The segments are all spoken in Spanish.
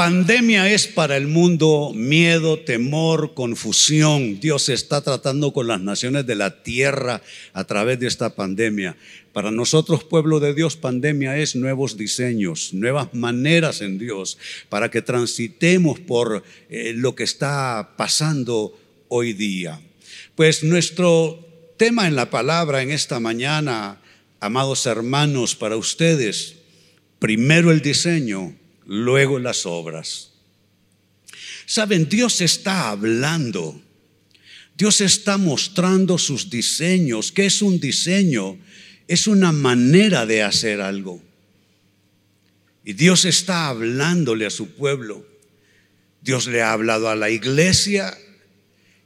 Pandemia es para el mundo miedo, temor, confusión. Dios está tratando con las naciones de la tierra a través de esta pandemia. Para nosotros, pueblo de Dios, pandemia es nuevos diseños, nuevas maneras en Dios, para que transitemos por eh, lo que está pasando hoy día. Pues nuestro tema en la palabra en esta mañana, amados hermanos, para ustedes, primero el diseño, luego las obras. Saben, Dios está hablando. Dios está mostrando sus diseños. ¿Qué es un diseño? Es una manera de hacer algo. Y Dios está hablándole a su pueblo. Dios le ha hablado a la iglesia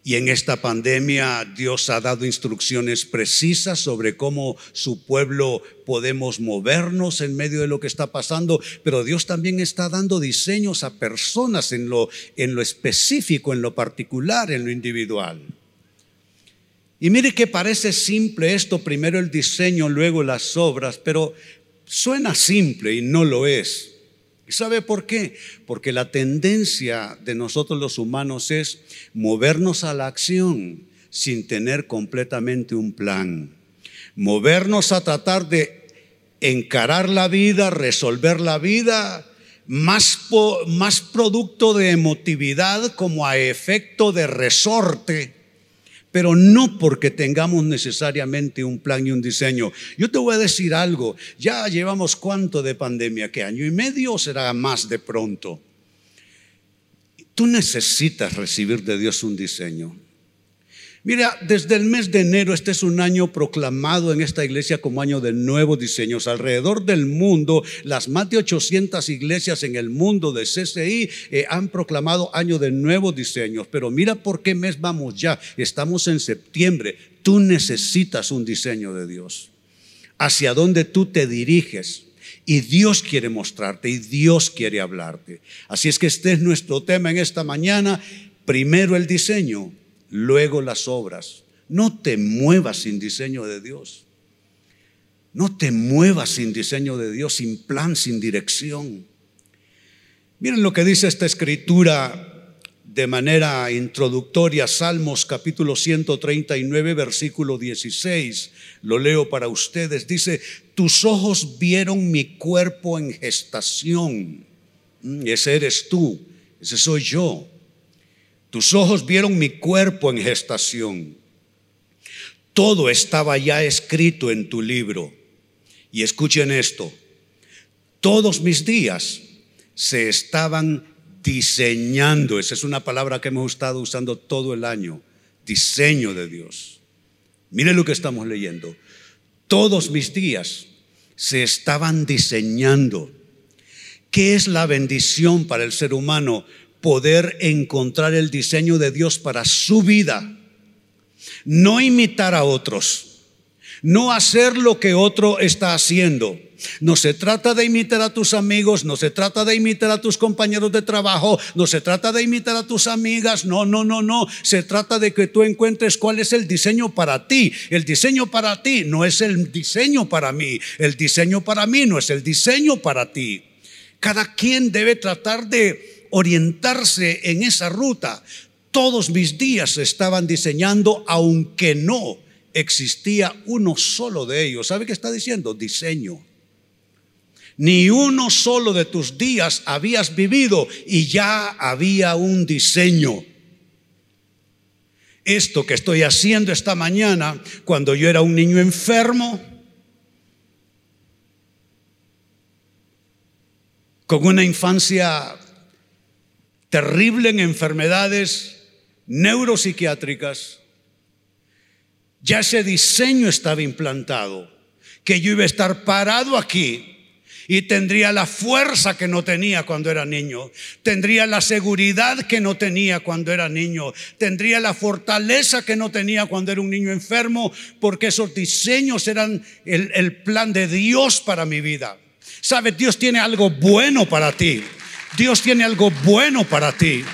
y en esta pandemia Dios ha dado instrucciones precisas sobre cómo su pueblo podemos movernos en medio de lo que está pasando, pero Dios también está dando diseños a personas en lo, en lo específico, en lo particular, en lo individual. Y mire que parece simple esto, primero el diseño, luego las obras, pero suena simple y no lo es. ¿Y sabe por qué? Porque la tendencia de nosotros los humanos es movernos a la acción sin tener completamente un plan. Movernos a tratar de encarar la vida, resolver la vida, más, más producto de emotividad como a efecto de resorte pero no porque tengamos necesariamente un plan y un diseño. Yo te voy a decir algo, ya llevamos cuánto de pandemia, ¿qué año y medio será más de pronto? Tú necesitas recibir de Dios un diseño. Mira, desde el mes de enero, este es un año proclamado en esta iglesia como año de nuevos diseños. Alrededor del mundo, las más de 800 iglesias en el mundo de CCI eh, han proclamado año de nuevos diseños. Pero mira por qué mes vamos ya. Estamos en septiembre. Tú necesitas un diseño de Dios. Hacia dónde tú te diriges. Y Dios quiere mostrarte y Dios quiere hablarte. Así es que este es nuestro tema en esta mañana. Primero el diseño luego las obras. No te muevas sin diseño de Dios. No te muevas sin diseño de Dios, sin plan, sin dirección. Miren lo que dice esta escritura de manera introductoria, Salmos capítulo 139, versículo 16. Lo leo para ustedes. Dice, tus ojos vieron mi cuerpo en gestación. Mm, ese eres tú, ese soy yo. Tus ojos vieron mi cuerpo en gestación. Todo estaba ya escrito en tu libro. Y escuchen esto, todos mis días se estaban diseñando. Esa es una palabra que hemos estado usando todo el año. Diseño de Dios. Miren lo que estamos leyendo. Todos mis días se estaban diseñando. ¿Qué es la bendición para el ser humano? Poder encontrar el diseño de Dios para su vida. No imitar a otros, no hacer lo que otro está haciendo. No se trata de imitar a tus amigos, no se trata de imitar a tus compañeros de trabajo, no se trata de imitar a tus amigas, no, no, no, no. Se trata de que tú encuentres cuál es el diseño para ti. El diseño para ti no es el diseño para mí, el diseño para mí no es el diseño para ti. Cada quien debe tratar de orientarse en esa ruta. Todos mis días se estaban diseñando, aunque no existía uno solo de ellos. ¿Sabe qué está diciendo? Diseño. Ni uno solo de tus días habías vivido y ya había un diseño. Esto que estoy haciendo esta mañana, cuando yo era un niño enfermo, con una infancia terrible en enfermedades neuropsiquiátricas, ya ese diseño estaba implantado, que yo iba a estar parado aquí y tendría la fuerza que no tenía cuando era niño, tendría la seguridad que no tenía cuando era niño, tendría la fortaleza que no tenía cuando era un niño enfermo, porque esos diseños eran el, el plan de Dios para mi vida. ¿Sabes? Dios tiene algo bueno para ti. Dios tiene algo bueno para ti.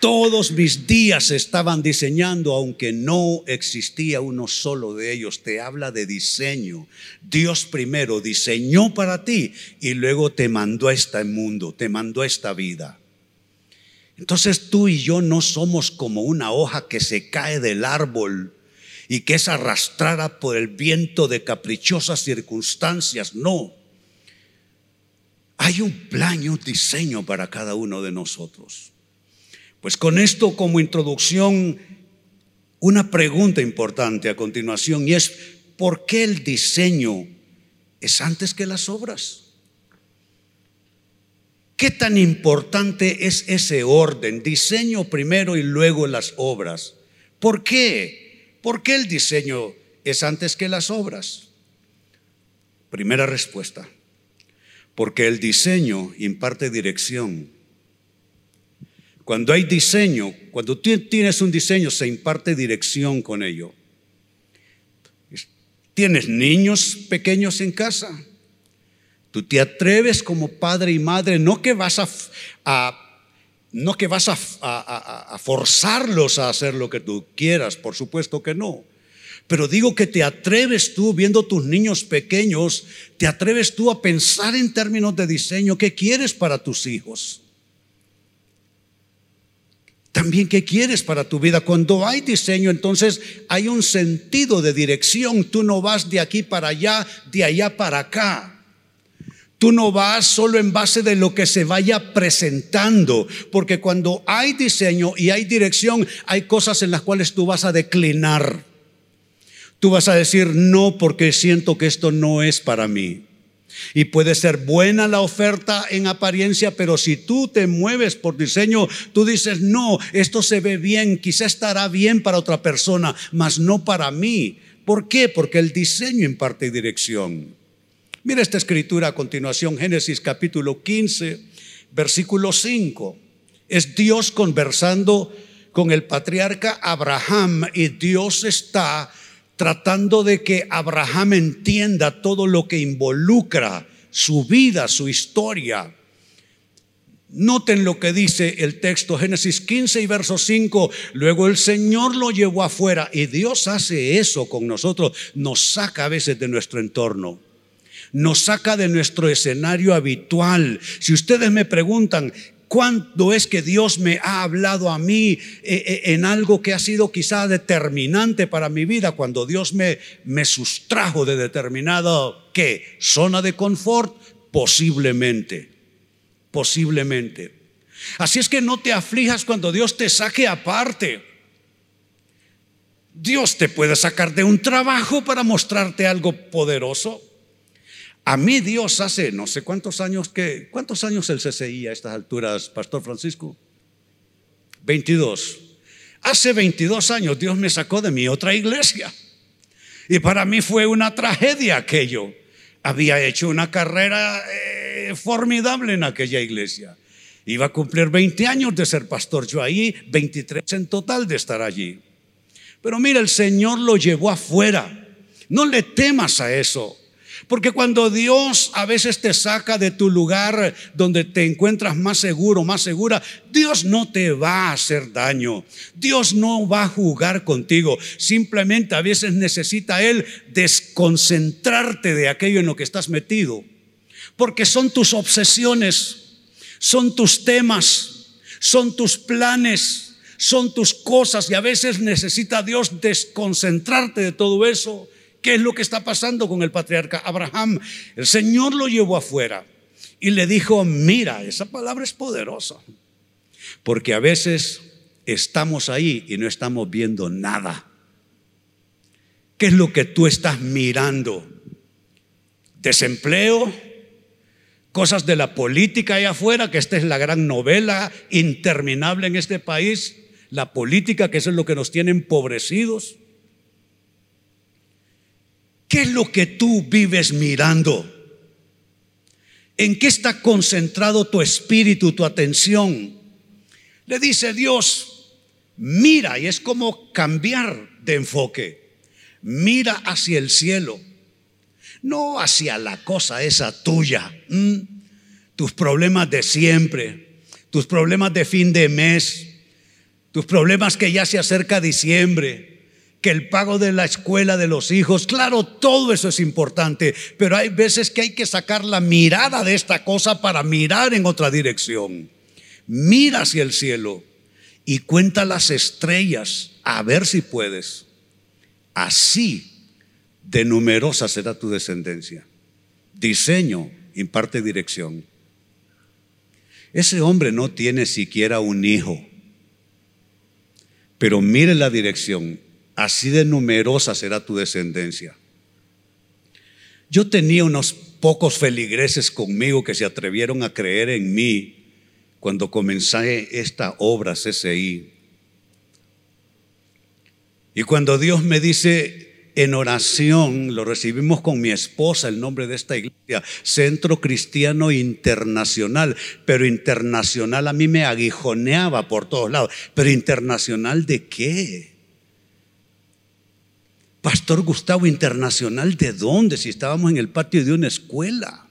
Todos mis días estaban diseñando, aunque no existía uno solo de ellos. Te habla de diseño. Dios primero diseñó para ti y luego te mandó a este mundo, te mandó a esta vida. Entonces tú y yo no somos como una hoja que se cae del árbol y que es arrastrada por el viento de caprichosas circunstancias. No. Hay un plan y un diseño para cada uno de nosotros. Pues con esto como introducción, una pregunta importante a continuación y es, ¿por qué el diseño es antes que las obras? ¿Qué tan importante es ese orden? Diseño primero y luego las obras. ¿Por qué? ¿Por qué el diseño es antes que las obras? Primera respuesta. Porque el diseño imparte dirección cuando hay diseño, cuando tú tienes un diseño, se imparte dirección con ello. Tienes niños pequeños en casa. Tú te atreves como padre y madre, no que vas a, no que vas a, a, forzarlos a hacer lo que tú quieras, por supuesto que no. Pero digo que te atreves tú, viendo tus niños pequeños, te atreves tú a pensar en términos de diseño, ¿qué quieres para tus hijos? También qué quieres para tu vida. Cuando hay diseño, entonces hay un sentido de dirección. Tú no vas de aquí para allá, de allá para acá. Tú no vas solo en base de lo que se vaya presentando, porque cuando hay diseño y hay dirección, hay cosas en las cuales tú vas a declinar. Tú vas a decir, no, porque siento que esto no es para mí. Y puede ser buena la oferta en apariencia, pero si tú te mueves por diseño, tú dices, no, esto se ve bien, quizá estará bien para otra persona, mas no para mí. ¿Por qué? Porque el diseño imparte dirección. Mira esta escritura a continuación, Génesis capítulo 15, versículo 5. Es Dios conversando con el patriarca Abraham y Dios está tratando de que Abraham entienda todo lo que involucra su vida, su historia. Noten lo que dice el texto, Génesis 15 y verso 5. Luego el Señor lo llevó afuera y Dios hace eso con nosotros. Nos saca a veces de nuestro entorno. Nos saca de nuestro escenario habitual. Si ustedes me preguntan, ¿Cuándo es que Dios me ha hablado a mí eh, eh, en algo que ha sido quizá determinante para mi vida? Cuando Dios me, me sustrajo de determinada, ¿qué? Zona de confort, posiblemente, posiblemente. Así es que no te aflijas cuando Dios te saque aparte. Dios te puede sacar de un trabajo para mostrarte algo poderoso. A mí Dios hace no sé cuántos años que, ¿cuántos años el CCI a estas alturas, Pastor Francisco? 22. Hace 22 años Dios me sacó de mi otra iglesia. Y para mí fue una tragedia aquello. Había hecho una carrera eh, formidable en aquella iglesia. Iba a cumplir 20 años de ser pastor yo ahí, 23 en total de estar allí. Pero mira, el Señor lo llevó afuera. No le temas a eso. Porque cuando Dios a veces te saca de tu lugar donde te encuentras más seguro, más segura, Dios no te va a hacer daño. Dios no va a jugar contigo. Simplemente a veces necesita Él desconcentrarte de aquello en lo que estás metido. Porque son tus obsesiones, son tus temas, son tus planes, son tus cosas y a veces necesita Dios desconcentrarte de todo eso ¿Qué es lo que está pasando con el patriarca Abraham? El Señor lo llevó afuera y le dijo, mira, esa palabra es poderosa, porque a veces estamos ahí y no estamos viendo nada. ¿Qué es lo que tú estás mirando? Desempleo, cosas de la política allá afuera, que esta es la gran novela interminable en este país, la política, que eso es lo que nos tiene empobrecidos. ¿Qué es lo que tú vives mirando? ¿En qué está concentrado tu espíritu, tu atención? Le dice Dios, mira, y es como cambiar de enfoque. Mira hacia el cielo, no hacia la cosa esa tuya, tus problemas de siempre, tus problemas de fin de mes, Tus problemas que ya se acerca diciembre, que el pago de la escuela de los hijos, claro, todo eso es importante, pero hay veces que hay que sacar la mirada de esta cosa para mirar en otra dirección. Mira hacia el cielo y cuenta las estrellas a ver si puedes. Así de numerosa será tu descendencia. Diseño imparte dirección. Ese hombre no tiene siquiera un hijo. Pero mire la dirección, así de numerosa será tu descendencia. Yo tenía unos pocos feligreses conmigo que se atrevieron a creer en mí cuando comencé esta obra CCI. Y cuando Dios me dice, en oración, lo recibimos con mi esposa, el nombre de esta iglesia, Centro Cristiano Internacional, pero internacional a mí me aguijoneaba por todos lados, pero internacional de qué? Pastor Gustavo, internacional de dónde? Si estábamos en el patio de una escuela.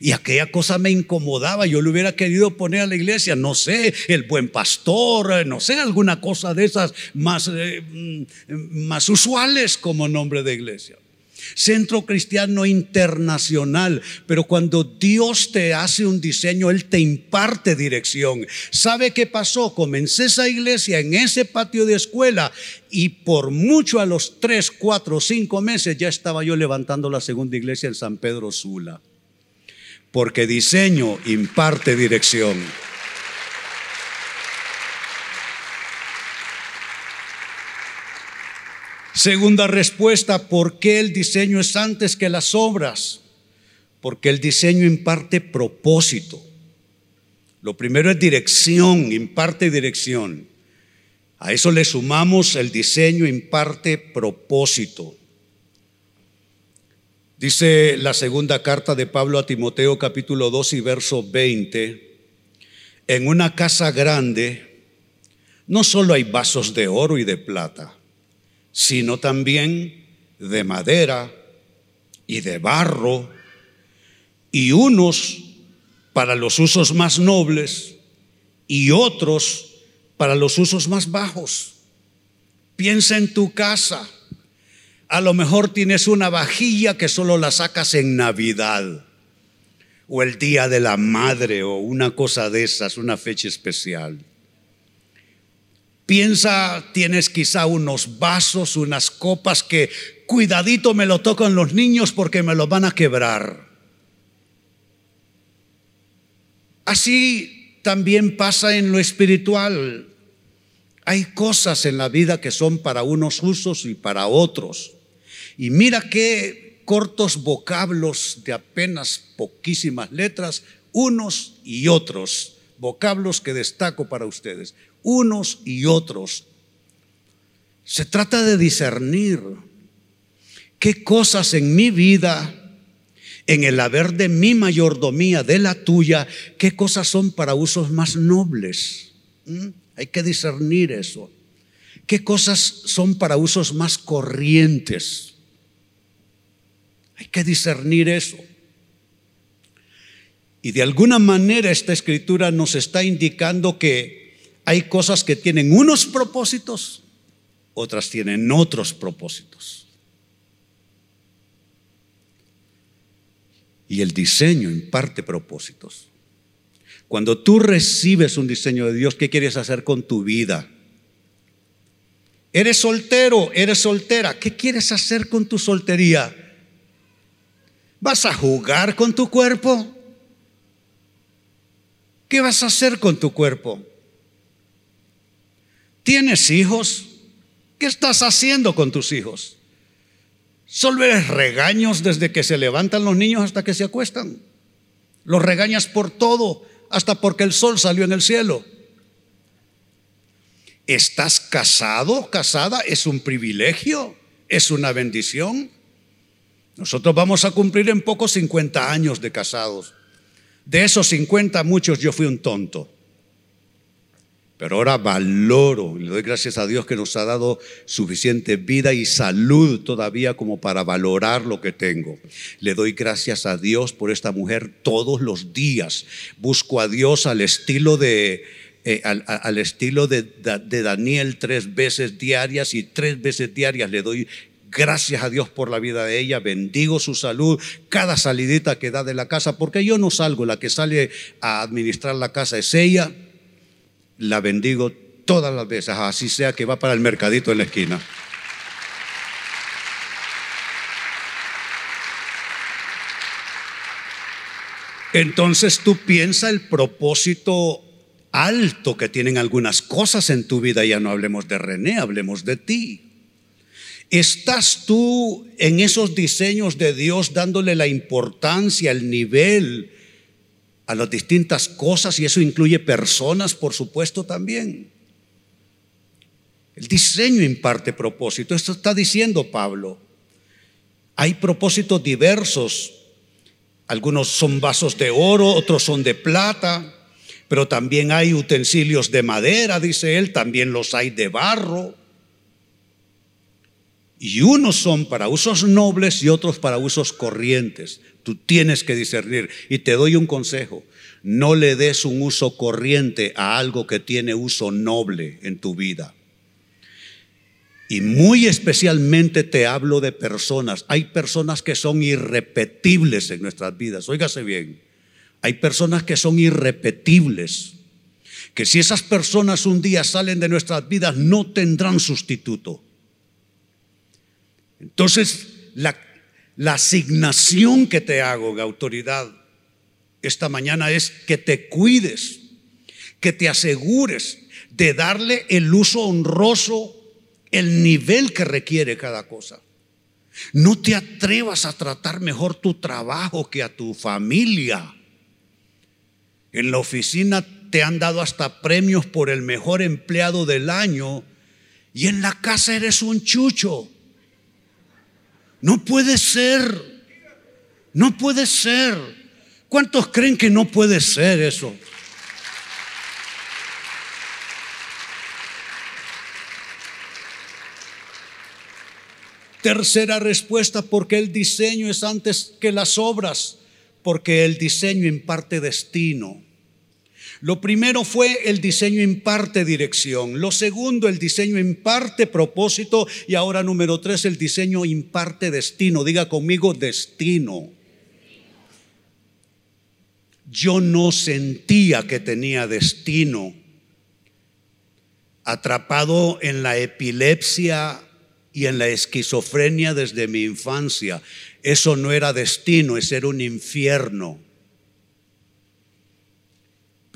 Y aquella cosa me incomodaba. Yo le hubiera querido poner a la iglesia, no sé, el buen pastor, eh, no sé, alguna cosa de esas más, eh, mm, más usuales como nombre de iglesia. Centro Cristiano Internacional, pero cuando Dios te hace un diseño, Él te imparte dirección. ¿Sabe qué pasó? Comencé esa iglesia en ese patio de escuela y por mucho a los tres, cuatro, cinco meses ya estaba yo levantando la segunda iglesia en San Pedro Sula porque diseño imparte dirección. Segunda respuesta, ¿por qué el diseño es antes que las obras? Porque el diseño imparte propósito. Lo primero es dirección, imparte dirección. A eso le sumamos el diseño imparte propósito. Dice la segunda carta de Pablo a Timoteo capítulo 2 y verso 20, en una casa grande no solo hay vasos de oro y de plata, sino también de madera y de barro, y unos para los usos más nobles y otros para los usos más bajos. Piensa en tu casa a lo mejor tienes una vajilla que solo la sacas en Navidad o el Día de la Madre o una cosa de esas, una fecha especial. Piensa, tienes quizá unos vasos, unas copas que cuidadito me lo tocan los niños porque me lo van a quebrar. Así también pasa en lo espiritual. Hay cosas en la vida que son para unos usos y para otros. Y mira qué cortos vocablos de apenas poquísimas letras, unos y otros, vocablos que destaco para ustedes, unos y otros. Se trata de discernir qué cosas en mi vida, en el haber de mi mayordomía, de la tuya, qué cosas son para usos más nobles. ¿Mm? Hay que discernir eso. ¿Qué cosas son para usos más corrientes? Hay que discernir eso. Y de alguna manera esta escritura nos está indicando que hay cosas que tienen unos propósitos, otras tienen otros propósitos. Y el diseño imparte propósitos. Cuando tú recibes un diseño de Dios, ¿qué quieres hacer con tu vida? Eres soltero, eres soltera, ¿qué quieres hacer con tu soltería? ¿Vas a jugar con tu cuerpo? ¿Qué vas a hacer con tu cuerpo? ¿Tienes hijos? ¿Qué estás haciendo con tus hijos? ¿Solo eres regaños desde que se levantan los niños hasta que se acuestan? Los regañas por todo, hasta porque el sol salió en el cielo. ¿Estás casado, casada? ¿Es un privilegio? ¿Es una bendición? Nosotros vamos a cumplir en poco 50 años de casados. De esos 50 muchos yo fui un tonto. Pero ahora valoro le doy gracias a Dios que nos ha dado suficiente vida y salud todavía como para valorar lo que tengo. Le doy gracias a Dios por esta mujer todos los días. Busco a Dios al estilo de eh, al, estilo de, de Daniel tres veces diarias y tres veces diarias le doy Gracias a Dios por la vida de ella, bendigo su salud, cada salidita que da de la casa, porque yo no salgo, la que sale a administrar la casa es ella, la bendigo todas las veces, así sea que va para el mercadito en la esquina. Entonces tú piensa el propósito alto que tienen algunas cosas en tu vida, ya no hablemos de René, hablemos de ti. ¿Estás tú en esos diseños de Dios dándole la importancia, el nivel a las distintas cosas? Y eso incluye personas, por supuesto, también. El diseño imparte propósito. Esto está diciendo Pablo. Hay propósitos diversos. Algunos son vasos de oro, otros son de plata, pero también hay utensilios de madera, dice él, también los hay de barro. Y unos son para usos nobles y otros para usos corrientes. Tú tienes que discernir. Y te doy un consejo. No le des un uso corriente a algo que tiene uso noble en tu vida. Y muy especialmente te hablo de personas. Hay personas que son irrepetibles en nuestras vidas. Óigase bien. Hay personas que son irrepetibles. Que si esas personas un día salen de nuestras vidas no tendrán sustituto. Entonces, la, asignación que te hago de autoridad esta mañana es que te cuides, que te asegures de darle el uso honroso, el nivel que requiere cada cosa. No te atrevas a tratar mejor tu trabajo que a tu familia. En la oficina te han dado hasta premios por el mejor empleado del año y en la casa eres un chucho. No puede ser. No puede ser. ¿Cuántos creen que no puede ser eso? Tercera respuesta, porque el diseño es antes que las obras, porque el diseño imparte destino. Lo primero fue el diseño imparte dirección. Lo segundo, el diseño imparte propósito. Y ahora número tres, el diseño imparte destino. Diga conmigo destino. Yo no sentía que tenía destino. Atrapado en la epilepsia y en la esquizofrenia desde mi infancia. Eso no era destino, es era un infierno.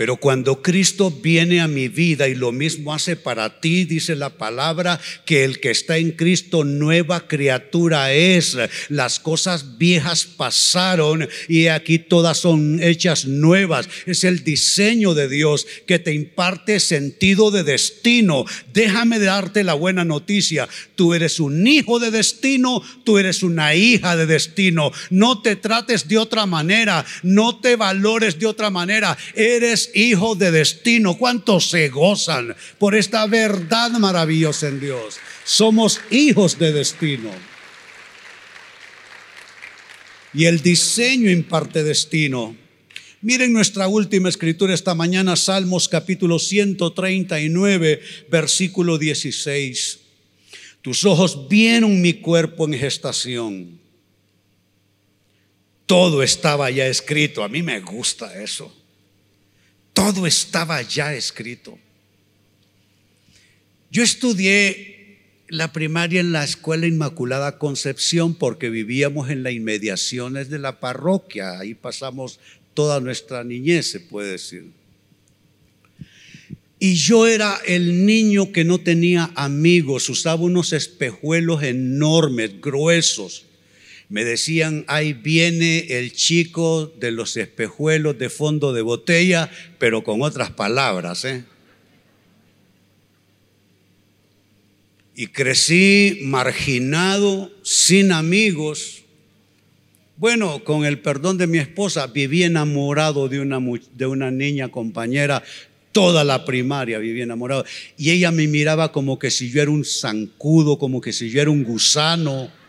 Pero cuando Cristo viene a mi vida y lo mismo hace para ti, dice la palabra, que el que está en Cristo nueva criatura es. Las cosas viejas pasaron y aquí todas son hechas nuevas. Es el diseño de Dios que te imparte sentido de destino. Déjame darte la buena noticia. Tú eres un hijo de destino, tú eres una hija de destino. No te trates de otra manera, no te valores de otra manera. Eres hijo de destino. ¿Cuántos se gozan por esta verdad maravillosa en Dios? Somos hijos de destino. Y el diseño imparte destino. Miren nuestra última escritura esta mañana, Salmos capítulo 139, versículo 16. Tus ojos vieron mi cuerpo en gestación. Todo estaba ya escrito. A mí me gusta eso. Todo estaba ya escrito. Yo estudié la primaria en la Escuela Inmaculada Concepción porque vivíamos en las inmediaciones de la parroquia. Ahí pasamos toda nuestra niñez, se puede decir. Y yo era el niño que no tenía amigos, usaba unos espejuelos enormes, gruesos me decían, ahí viene el chico de los espejuelos de fondo de botella, pero con otras palabras. ¿eh? Y crecí marginado, sin amigos. Bueno, con el perdón de mi esposa, viví enamorado de una, de una niña compañera, toda la primaria viví enamorado. Y ella me miraba como que si yo era un zancudo, como que si yo era un gusano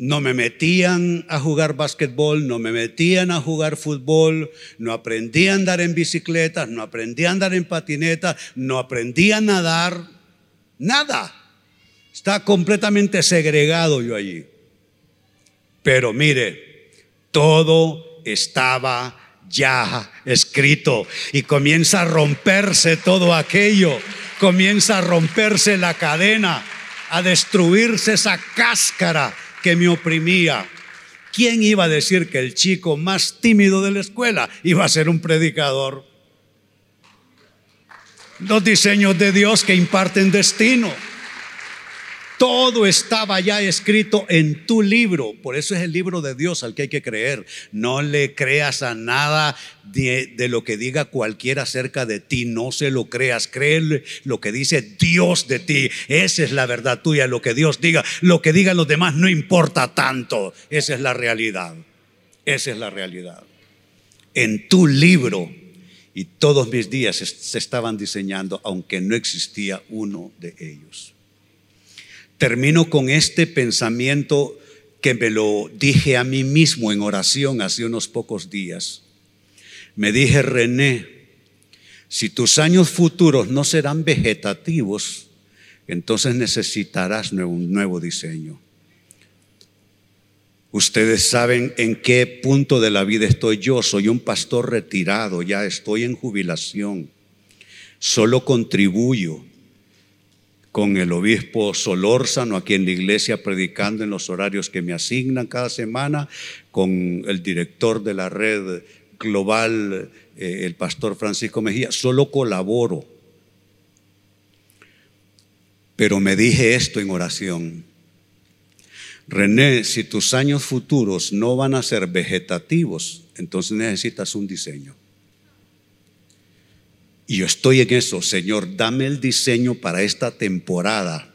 no me metían a jugar básquetbol, no me metían a jugar fútbol, no aprendí a andar en bicicleta, no aprendí a andar en patineta, no aprendí a nadar, nada. Está completamente segregado yo allí. Pero mire, todo estaba ya escrito y comienza a romperse todo aquello, comienza a romperse la cadena, a destruirse esa cáscara que me oprimía. ¿Quién iba a decir que el chico más tímido de la escuela iba a ser un predicador? Los diseños de Dios que imparten destino. Todo estaba ya escrito en tu libro. Por eso es el libro de Dios al que hay que creer. No le creas a nada de, lo que diga cualquiera acerca de ti. No se lo creas. Créele lo que dice Dios de ti. Esa es la verdad tuya. Lo que Dios diga. Lo que digan los demás no importa tanto. Esa es la realidad. Esa es la realidad. En tu libro y todos mis días se estaban diseñando, aunque no existía uno de ellos. Termino con este pensamiento que me lo dije a mí mismo en oración hace unos pocos días. Me dije, René, si tus años futuros no serán vegetativos, entonces necesitarás un nuevo diseño. Ustedes saben en qué punto de la vida estoy yo. Soy un pastor retirado, ya estoy en jubilación. Solo contribuyo con el obispo Solórzano aquí en la iglesia predicando en los horarios que me asignan cada semana, con el director de la red global, eh, el pastor Francisco Mejía, solo colaboro. Pero me dije esto en oración. René, si tus años futuros no van a ser vegetativos, entonces necesitas un diseño. Y yo estoy en eso, Señor, dame el diseño para esta temporada.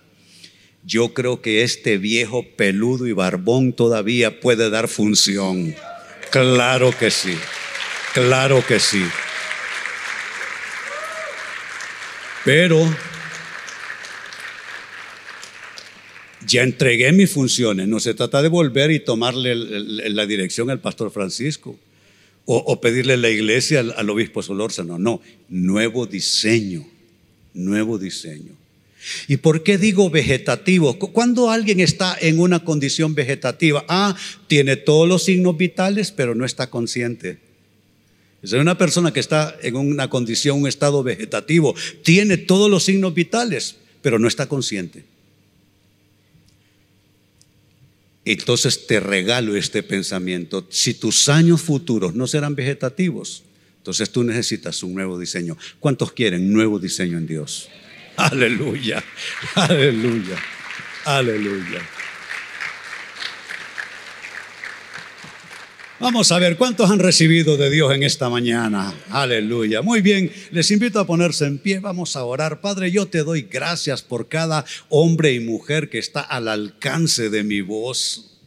Yo creo que este viejo peludo y barbón todavía puede dar función. Claro que sí, claro que sí. Pero ya entregué mis funciones. No se trata de volver y tomarle la dirección al pastor Francisco o, pedirle la iglesia al, obispo Solórzano. No, nuevo diseño, nuevo diseño. ¿Y por qué digo vegetativo? Cuando alguien está en una condición vegetativa, ah, tiene todos los signos vitales, pero no está consciente. Es una persona que está en una condición, un estado vegetativo, tiene todos los signos vitales, pero no está consciente. Entonces te regalo este pensamiento. Si tus años futuros no serán vegetativos, entonces tú necesitas un nuevo diseño. ¿Cuántos quieren nuevo diseño en Dios? Aleluya, aleluya, aleluya. Vamos a ver cuántos han recibido de Dios en esta mañana. Aleluya. Muy bien, les invito a ponerse en pie. Vamos a orar. Padre, yo te doy gracias por cada hombre y mujer que está al alcance de mi voz.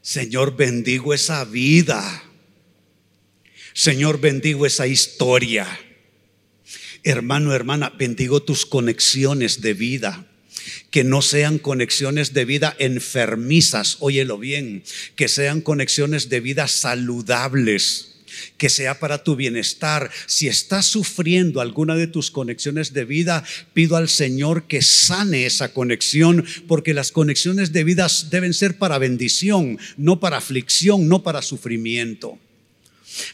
Señor, bendigo esa vida. Señor, bendigo esa historia. Hermano, hermana, bendigo tus conexiones de vida que no sean conexiones de vida enfermizas, óyelo bien, que sean conexiones de vida saludables que sea para tu bienestar. Si estás sufriendo alguna de tus conexiones de vida, pido al Señor que sane esa conexión, porque las conexiones de vida deben ser para bendición, no para aflicción, no para sufrimiento.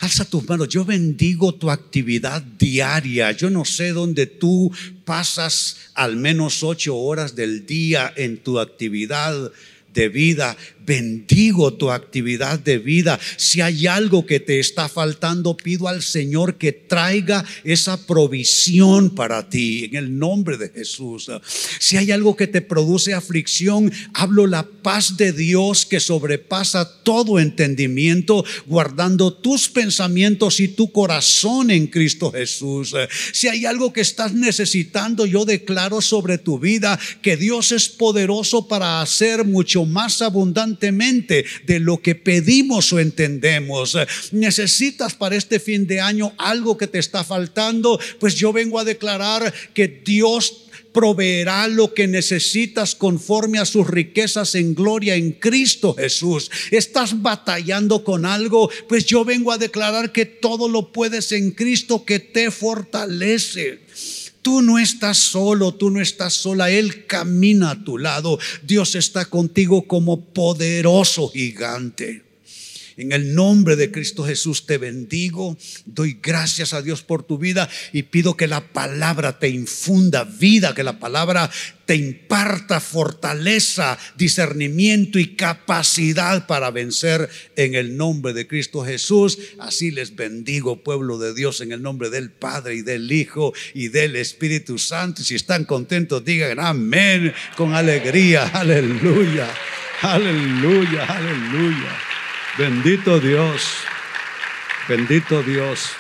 Alza tus manos, yo bendigo tu actividad diaria. Yo no sé dónde tú pasas al menos ocho horas del día en tu actividad de vida bendigo tu actividad de vida. Si hay algo que te está faltando, pido al Señor que traiga esa provisión para ti en el nombre de Jesús. Si hay algo que te produce aflicción, hablo la paz de Dios que sobrepasa todo entendimiento, guardando tus pensamientos y tu corazón en Cristo Jesús. Si hay algo que estás necesitando, yo declaro sobre tu vida que Dios es poderoso para hacer mucho más abundante de lo que pedimos o entendemos. Necesitas para este fin de año algo que te está faltando, pues yo vengo a declarar que Dios proveerá lo que necesitas conforme a sus riquezas en gloria en Cristo Jesús. Estás batallando con algo, pues yo vengo a declarar que todo lo puedes en Cristo que te fortalece. Tú no estás solo, tú no estás sola, Él camina a tu lado. Dios está contigo como poderoso gigante. En el nombre de Cristo Jesús te bendigo, doy gracias a Dios por tu vida y pido que la palabra te infunda vida, que la palabra te imparta fortaleza, discernimiento y capacidad para vencer en el nombre de Cristo Jesús. Así les bendigo, pueblo de Dios, en el nombre del Padre y del Hijo y del Espíritu Santo. Si están contentos, digan amén con alegría. Aleluya, aleluya, aleluya. Bendito Dios, bendito Dios.